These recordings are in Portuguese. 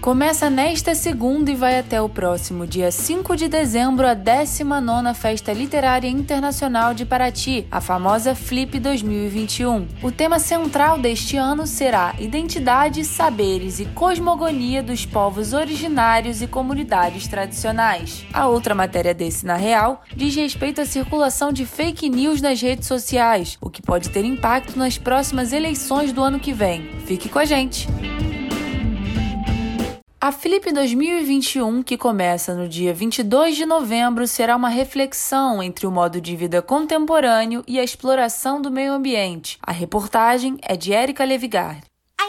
Começa nesta segunda e vai até o próximo dia 5 de dezembro a 19ª Festa Literária Internacional de Paraty, a famosa Flip 2021. O tema central deste ano será Identidade, Saberes e Cosmogonia dos Povos Originários e Comunidades Tradicionais. A outra matéria desse na real diz respeito à circulação de fake news nas redes sociais, o que pode ter impacto nas próximas eleições do ano que vem. Fique com a gente! A Flip 2021, que começa no dia 22 de novembro, será uma reflexão entre o modo de vida contemporâneo e a exploração do meio ambiente. A reportagem é de Érica Levigar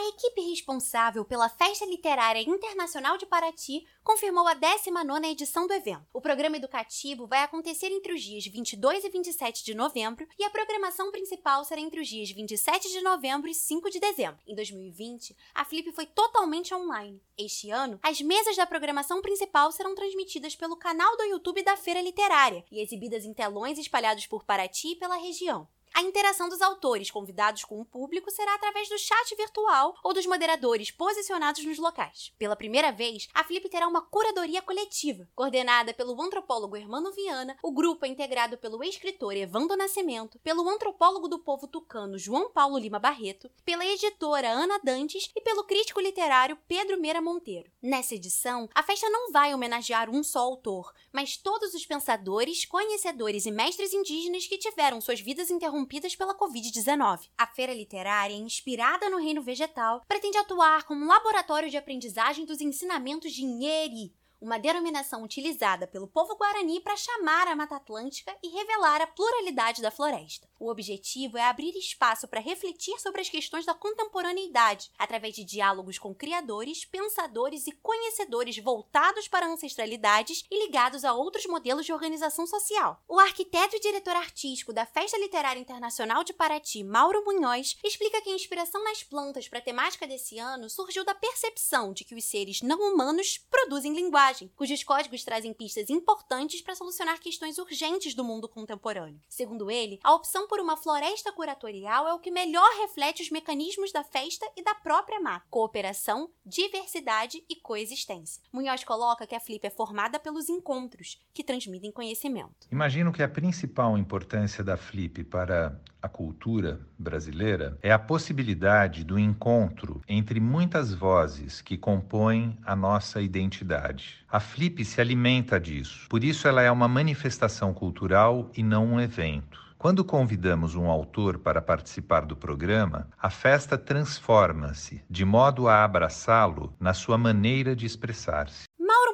equipe responsável pela Festa Literária Internacional de Paraty confirmou a 19ª edição do evento. O programa educativo vai acontecer entre os dias 22 e 27 de novembro e a programação principal será entre os dias 27 de novembro e 5 de dezembro. Em 2020, a Flip foi totalmente online. Este ano, as mesas da programação principal serão transmitidas pelo canal do YouTube da Feira Literária e exibidas em telões espalhados por Paraty e pela região. A interação dos autores convidados com o público será através do chat virtual ou dos moderadores posicionados nos locais. Pela primeira vez, a Flip terá uma curadoria coletiva, coordenada pelo antropólogo Hermano Viana, o grupo é integrado pelo escritor Evandro Nascimento, pelo antropólogo do povo tucano João Paulo Lima Barreto, pela editora Ana Dantes e pelo crítico literário Pedro Meira Monteiro. Nessa edição, a festa não vai homenagear um só autor, mas todos os pensadores, conhecedores e mestres indígenas que tiveram suas vidas interrompidas interrompidas pela Covid-19. A feira literária, inspirada no reino vegetal, pretende atuar como um laboratório de aprendizagem dos ensinamentos de Nheri, uma denominação utilizada pelo povo guarani para chamar a Mata Atlântica e revelar a pluralidade da floresta. O objetivo é abrir espaço para refletir sobre as questões da contemporaneidade, através de diálogos com criadores, pensadores e conhecedores voltados para ancestralidades e ligados a outros modelos de organização social. O arquiteto e diretor artístico da Festa Literária Internacional de Paraty, Mauro Munhoz, explica que a inspiração nas plantas para a temática desse ano surgiu da percepção de que os seres não humanos produzem linguagem linguagem, cujos códigos trazem pistas importantes para solucionar questões urgentes do mundo contemporâneo. Segundo ele, a opção por uma floresta curatorial é o que melhor reflete os mecanismos da festa e da própria mata: cooperação, diversidade e coexistência. Munhoz coloca que a Flip é formada pelos encontros, que transmitem conhecimento. Imagino que a principal importância da Flip para a cultura brasileira é a possibilidade do encontro entre muitas vozes que compõem a nossa identidade. A Flip se alimenta disso, por isso ela é uma manifestação cultural e não um evento. Quando convidamos um autor para participar do programa, a festa transforma-se de modo a abraçá-lo na sua maneira de expressar-se.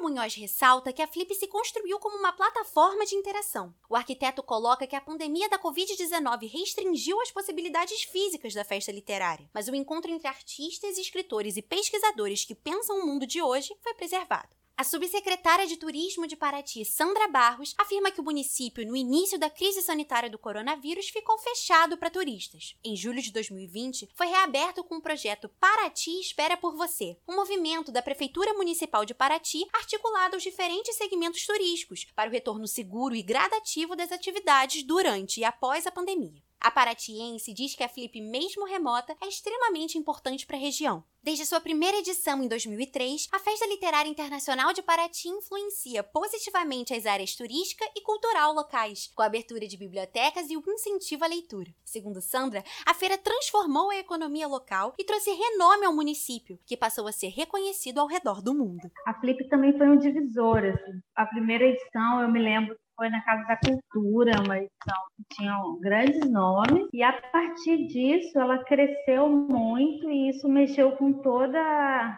Munhoz ressalta que a Flip se construiu como uma plataforma de interação. O arquiteto coloca que a pandemia da Covid-19 restringiu as possibilidades físicas da festa literária, mas o encontro entre artistas, escritores e pesquisadores que pensam o mundo de hoje foi preservado. A subsecretária de Turismo de Paraty, Sandra Barros, afirma que o município, no início da crise sanitária do coronavírus, ficou fechado para turistas. Em julho de 2020, foi reaberto com o projeto Paraty Espera por Você, um movimento da Prefeitura Municipal de Paraty articulado aos diferentes segmentos turísticos para o retorno seguro e gradativo das atividades durante e após a pandemia. A paratiense diz que a Flip, mesmo remota, é extremamente importante para a região. Desde sua primeira edição em 2003, a Festa Literária Internacional de Paraty influencia positivamente as áreas turística e cultural locais, com a abertura de bibliotecas e o incentivo à leitura. Segundo Sandra, a feira transformou a economia local e trouxe renome ao município, que passou a ser reconhecido ao redor do mundo. A Flip também foi um divisor. Assim. A primeira edição, eu me lembro foi na Casa da Cultura, uma edição que tinha grandes nomes, e a partir disso ela cresceu muito e isso mexeu com toda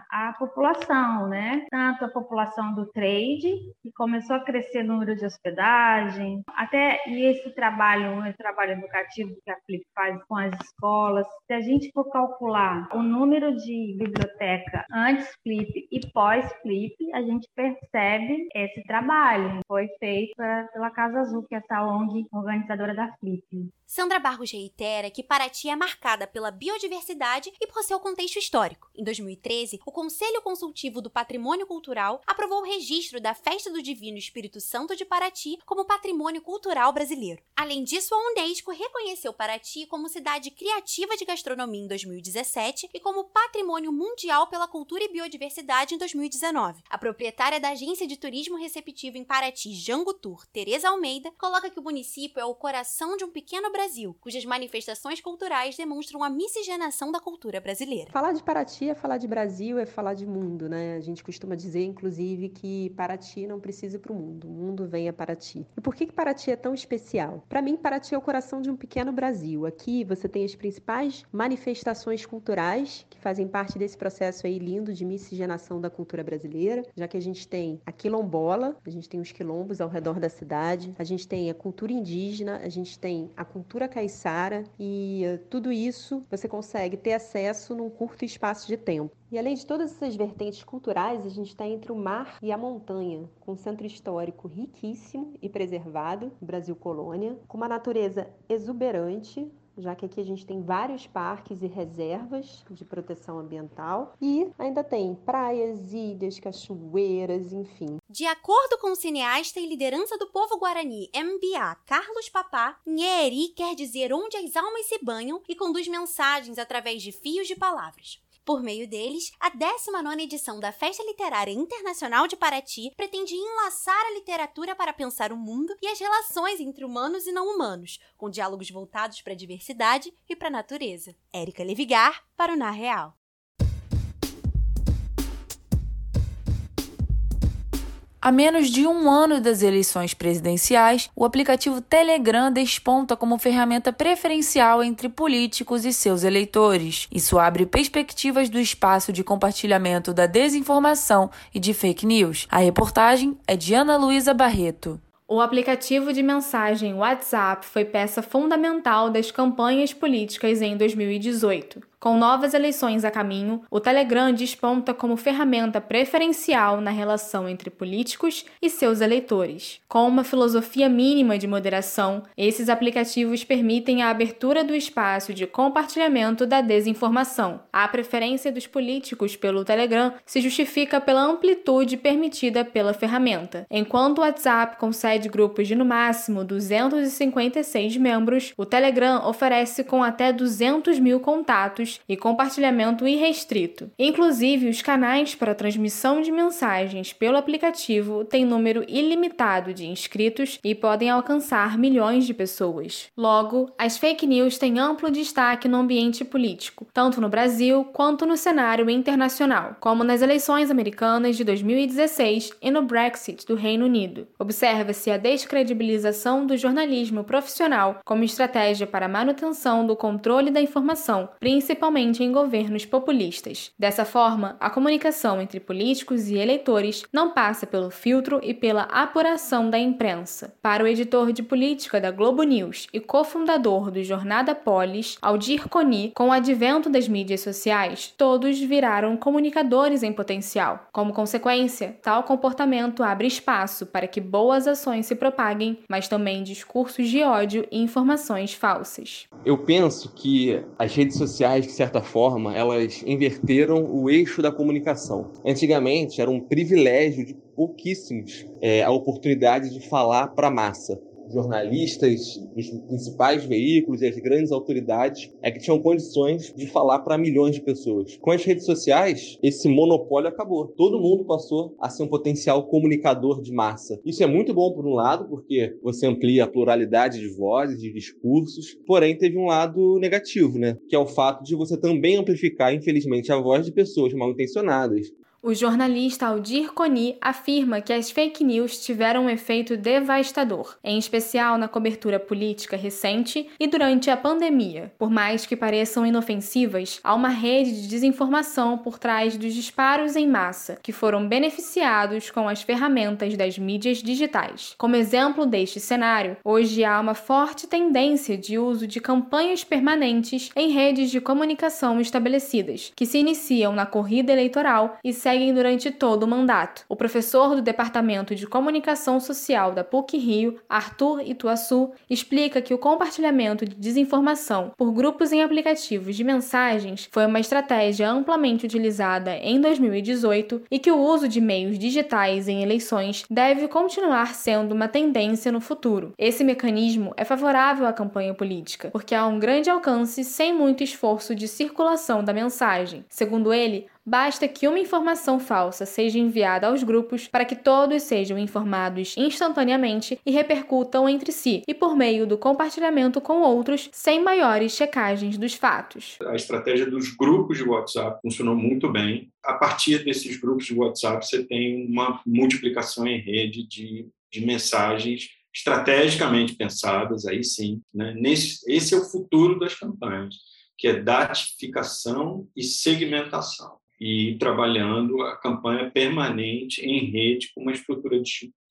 a população, né? Tanto a população do trade, que começou a crescer o número de hospedagem, até e esse trabalho, o trabalho educativo que a Flip faz com as escolas, se a gente for calcular o número de biblioteca antes Flip e pós Flip, a gente percebe esse trabalho foi feito para pela Casa Azul, que é essa ONG organizadora da Flip. Sandra Barros reitera que Paraty é marcada pela biodiversidade e por seu contexto histórico. Em 2013, o Conselho Consultivo do Patrimônio Cultural aprovou o registro da Festa do Divino Espírito Santo de Paraty como patrimônio cultural brasileiro. Além disso, a Unesco reconheceu Paraty como cidade criativa de gastronomia em 2017 e como patrimônio mundial pela cultura e biodiversidade em 2019. A proprietária da agência de turismo receptivo em Paraty, Jango Tour, Teresa Almeida, coloca que o município é o coração de um pequeno Brasil, cujas manifestações culturais demonstram a miscigenação da cultura brasileira. Falar de Paraty é falar de Brasil, é falar de mundo, né? A gente costuma dizer, inclusive, que Paraty não precisa ir para o mundo, o mundo vem a Paraty. E por que, que Paraty é tão especial? Para mim, Paraty é o coração de um pequeno Brasil. Aqui você tem as principais manifestações culturais que fazem parte desse processo aí lindo de miscigenação da cultura brasileira, já que a gente tem a quilombola, a gente tem os quilombos ao redor da cidade, a gente tem a cultura indígena, a gente tem a cultura caiçara e uh, tudo isso você consegue ter acesso num curto espaço de tempo. E além de todas essas vertentes culturais, a gente está entre o mar e a montanha, com um centro histórico riquíssimo e preservado, Brasil Colônia, com uma natureza exuberante, já que aqui a gente tem vários parques e reservas de proteção ambiental e ainda tem praias, ilhas, cachoeiras, enfim. De acordo com o cineasta e liderança do povo guarani MBA, Carlos Papá, Nheri quer dizer onde as almas se banham e conduz mensagens através de fios de palavras. Por meio deles, a 19 edição da Festa Literária Internacional de Paraty pretende enlaçar a literatura para pensar o mundo e as relações entre humanos e não humanos, com diálogos voltados para a diversidade e para a natureza. Érica Levigar, para o Na Real. A menos de um ano das eleições presidenciais, o aplicativo Telegram desponta como ferramenta preferencial entre políticos e seus eleitores. Isso abre perspectivas do espaço de compartilhamento da desinformação e de fake news. A reportagem é de Ana Luísa Barreto. O aplicativo de mensagem WhatsApp foi peça fundamental das campanhas políticas em 2018. Com novas eleições a caminho, o Telegram desponta como ferramenta preferencial na relação entre políticos e seus eleitores. Com uma filosofia mínima de moderação, esses aplicativos permitem a abertura do espaço de compartilhamento da desinformação. A preferência dos políticos pelo Telegram se justifica pela amplitude permitida pela ferramenta. Enquanto o WhatsApp concede grupos de no máximo 256 membros, o Telegram oferece com até 200 mil contatos e compartilhamento irrestrito. Inclusive, os canais para transmissão de mensagens pelo aplicativo têm número ilimitado de inscritos e podem alcançar milhões de pessoas. Logo, as fake news têm amplo destaque no ambiente político, tanto no Brasil quanto no cenário internacional, como nas eleições americanas de 2016 e no Brexit do Reino Unido. Observa-se a descredibilização do jornalismo profissional como estratégia para a manutenção do controle da informação, principalmente principalmente em governos populistas. Dessa forma, a comunicação entre políticos e eleitores não passa pelo filtro e pela apuração da imprensa. Para o editor de política da Globo News e cofundador do Jornada Polis, Aldir Coni, com o advento das mídias sociais, todos viraram comunicadores em potencial. Como consequência, tal comportamento abre espaço para que boas ações se propaguem, mas também discursos de ódio e informações falsas. Eu penso que as redes sociais de certa forma, elas inverteram o eixo da comunicação. Antigamente, era um privilégio de pouquíssimos é, a oportunidade de falar para a massa jornalistas dos principais veículos e as grandes autoridades é que tinham condições de falar para milhões de pessoas. Com as redes sociais, esse monopólio acabou. Todo mundo passou a ser um potencial comunicador de massa. Isso é muito bom por um lado, porque você amplia a pluralidade de vozes, de discursos, porém teve um lado negativo, né? Que é o fato de você também amplificar, infelizmente, a voz de pessoas mal intencionadas, o jornalista Aldir Coni afirma que as fake news tiveram um efeito devastador, em especial na cobertura política recente e durante a pandemia. Por mais que pareçam inofensivas, há uma rede de desinformação por trás dos disparos em massa, que foram beneficiados com as ferramentas das mídias digitais. Como exemplo deste cenário, hoje há uma forte tendência de uso de campanhas permanentes em redes de comunicação estabelecidas, que se iniciam na corrida eleitoral e seguem durante todo o mandato. O professor do Departamento de Comunicação Social da PUC Rio, Arthur Ituaçu, explica que o compartilhamento de desinformação por grupos em aplicativos de mensagens foi uma estratégia amplamente utilizada em 2018 e que o uso de meios digitais em eleições deve continuar sendo uma tendência no futuro. Esse mecanismo é favorável à campanha política, porque há um grande alcance sem muito esforço de circulação da mensagem. Segundo ele, Basta que uma informação falsa seja enviada aos grupos para que todos sejam informados instantaneamente e repercutam entre si, e por meio do compartilhamento com outros, sem maiores checagens dos fatos. A estratégia dos grupos de WhatsApp funcionou muito bem. A partir desses grupos de WhatsApp, você tem uma multiplicação em rede de, de mensagens estrategicamente pensadas, aí sim. Né? Nesse, esse é o futuro das campanhas, que é datificação e segmentação e trabalhando a campanha permanente em rede com uma estrutura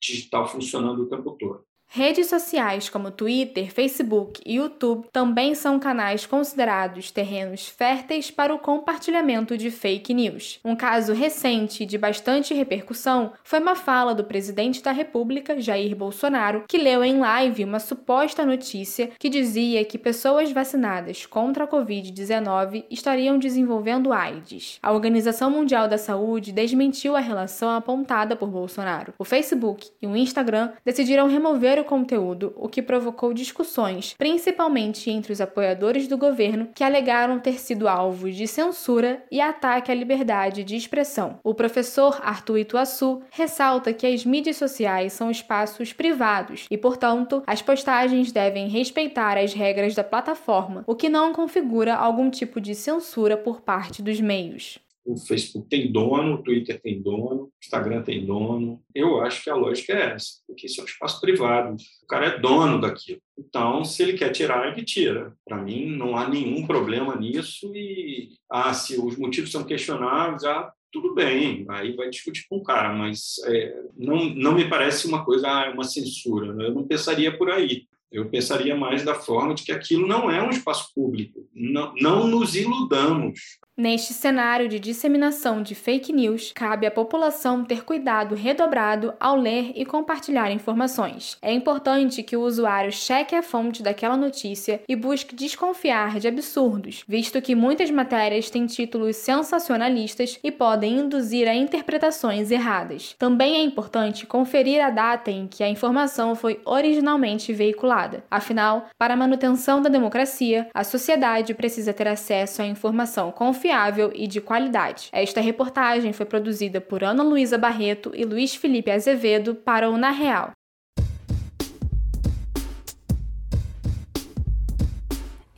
digital funcionando o tempo todo. Redes sociais como Twitter, Facebook e YouTube também são canais considerados terrenos férteis para o compartilhamento de fake news. Um caso recente de bastante repercussão foi uma fala do presidente da República, Jair Bolsonaro, que leu em live uma suposta notícia que dizia que pessoas vacinadas contra a Covid-19 estariam desenvolvendo AIDS. A Organização Mundial da Saúde desmentiu a relação apontada por Bolsonaro. O Facebook e o Instagram decidiram remover o conteúdo, o que provocou discussões, principalmente entre os apoiadores do governo, que alegaram ter sido alvos de censura e ataque à liberdade de expressão. O professor Arthur Ituaçu ressalta que as mídias sociais são espaços privados e, portanto, as postagens devem respeitar as regras da plataforma, o que não configura algum tipo de censura por parte dos meios o Facebook tem dono, o Twitter tem dono, o Instagram tem dono. Eu acho que a lógica é essa, porque isso é um espaço privado. O cara é dono daquilo. Então, se ele quer tirar, ele tira. Para mim, não há nenhum problema nisso. E ah, se os motivos são questionáveis, ah, tudo bem, aí vai discutir com o cara, mas é, não, não me parece uma coisa, ah, uma censura. Eu não pensaria por aí. Eu pensaria mais da forma de que aquilo não é um espaço público. Não, não nos iludamos. Neste cenário de disseminação de fake news, cabe à população ter cuidado redobrado ao ler e compartilhar informações. É importante que o usuário cheque a fonte daquela notícia e busque desconfiar de absurdos, visto que muitas matérias têm títulos sensacionalistas e podem induzir a interpretações erradas. Também é importante conferir a data em que a informação foi originalmente veiculada. Afinal, para a manutenção da democracia, a sociedade precisa ter acesso à informação confiável confiável e de qualidade. Esta reportagem foi produzida por Ana Luísa Barreto e Luiz Felipe Azevedo para o Na Real.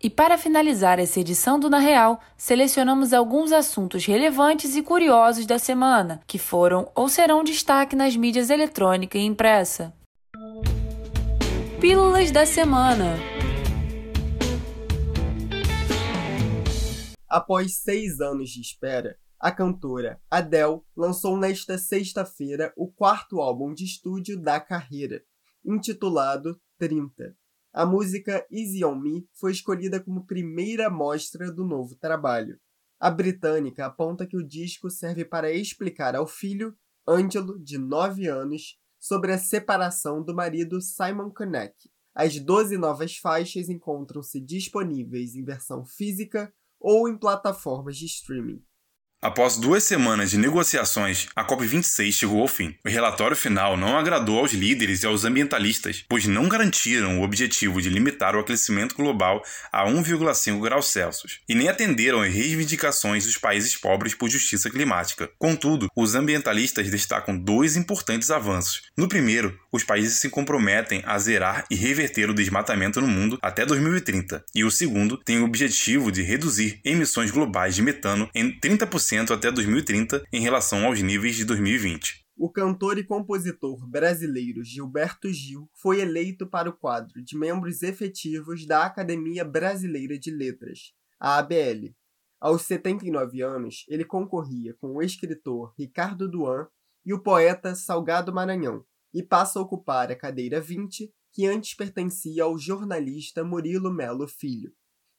E para finalizar essa edição do Na Real, selecionamos alguns assuntos relevantes e curiosos da semana, que foram ou serão destaque nas mídias eletrônica e impressa. Pílulas da Semana Após seis anos de espera, a cantora Adele lançou nesta sexta-feira o quarto álbum de estúdio da carreira, intitulado 30. A música Easy on Me foi escolhida como primeira mostra do novo trabalho. A britânica aponta que o disco serve para explicar ao filho, Angelo, de 9 anos, sobre a separação do marido Simon Konek. As 12 novas faixas encontram-se disponíveis em versão física ou em plataformas de streaming. Após duas semanas de negociações, a COP26 chegou ao fim. O relatório final não agradou aos líderes e aos ambientalistas, pois não garantiram o objetivo de limitar o aquecimento global a 1,5 graus Celsius, e nem atenderam às reivindicações dos países pobres por justiça climática. Contudo, os ambientalistas destacam dois importantes avanços. No primeiro, os países se comprometem a zerar e reverter o desmatamento no mundo até 2030, e o segundo tem o objetivo de reduzir emissões globais de metano em 30% até 2030 em relação aos níveis de 2020. O cantor e compositor brasileiro Gilberto Gil foi eleito para o quadro de membros efetivos da Academia Brasileira de Letras, a ABL. Aos 79 anos, ele concorria com o escritor Ricardo Duan e o poeta Salgado Maranhão, e passa a ocupar a cadeira 20, que antes pertencia ao jornalista Murilo Melo Filho.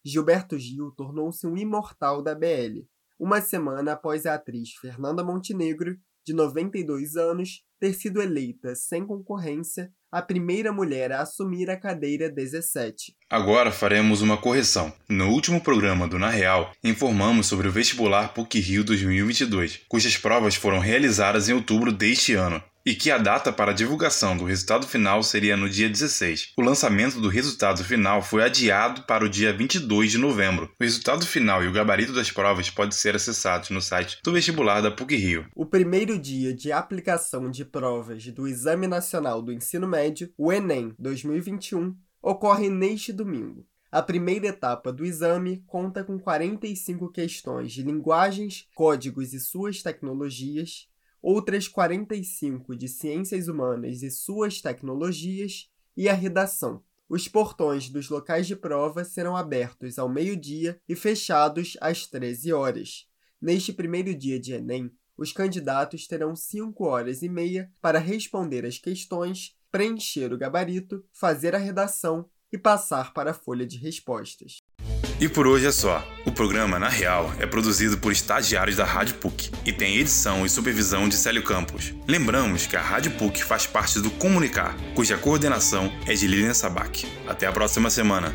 Gilberto Gil tornou-se um imortal da BL, uma semana após a atriz Fernanda Montenegro, de 92 anos, ter sido eleita sem concorrência a primeira mulher a assumir a cadeira 17. Agora faremos uma correção. No último programa do Na Real, informamos sobre o vestibular PUC Rio 2022, cujas provas foram realizadas em outubro deste ano e que a data para a divulgação do resultado final seria no dia 16. O lançamento do resultado final foi adiado para o dia 22 de novembro. O resultado final e o gabarito das provas pode ser acessados no site do vestibular da PUC-Rio. O primeiro dia de aplicação de provas do Exame Nacional do Ensino Médio, o Enem 2021, ocorre neste domingo. A primeira etapa do exame conta com 45 questões de linguagens, códigos e suas tecnologias, outras 45 de Ciências Humanas e suas tecnologias e a redação. Os portões dos locais de prova serão abertos ao meio-dia e fechados às 13 horas. Neste primeiro dia de Enem, os candidatos terão 5 horas e meia para responder as questões, preencher o gabarito, fazer a redação e passar para a folha de respostas. E por hoje é só. O programa, na real, é produzido por estagiários da Rádio PUC e tem edição e supervisão de Célio Campos. Lembramos que a Rádio PUC faz parte do Comunicar, cuja coordenação é de Lilian Sabac. Até a próxima semana.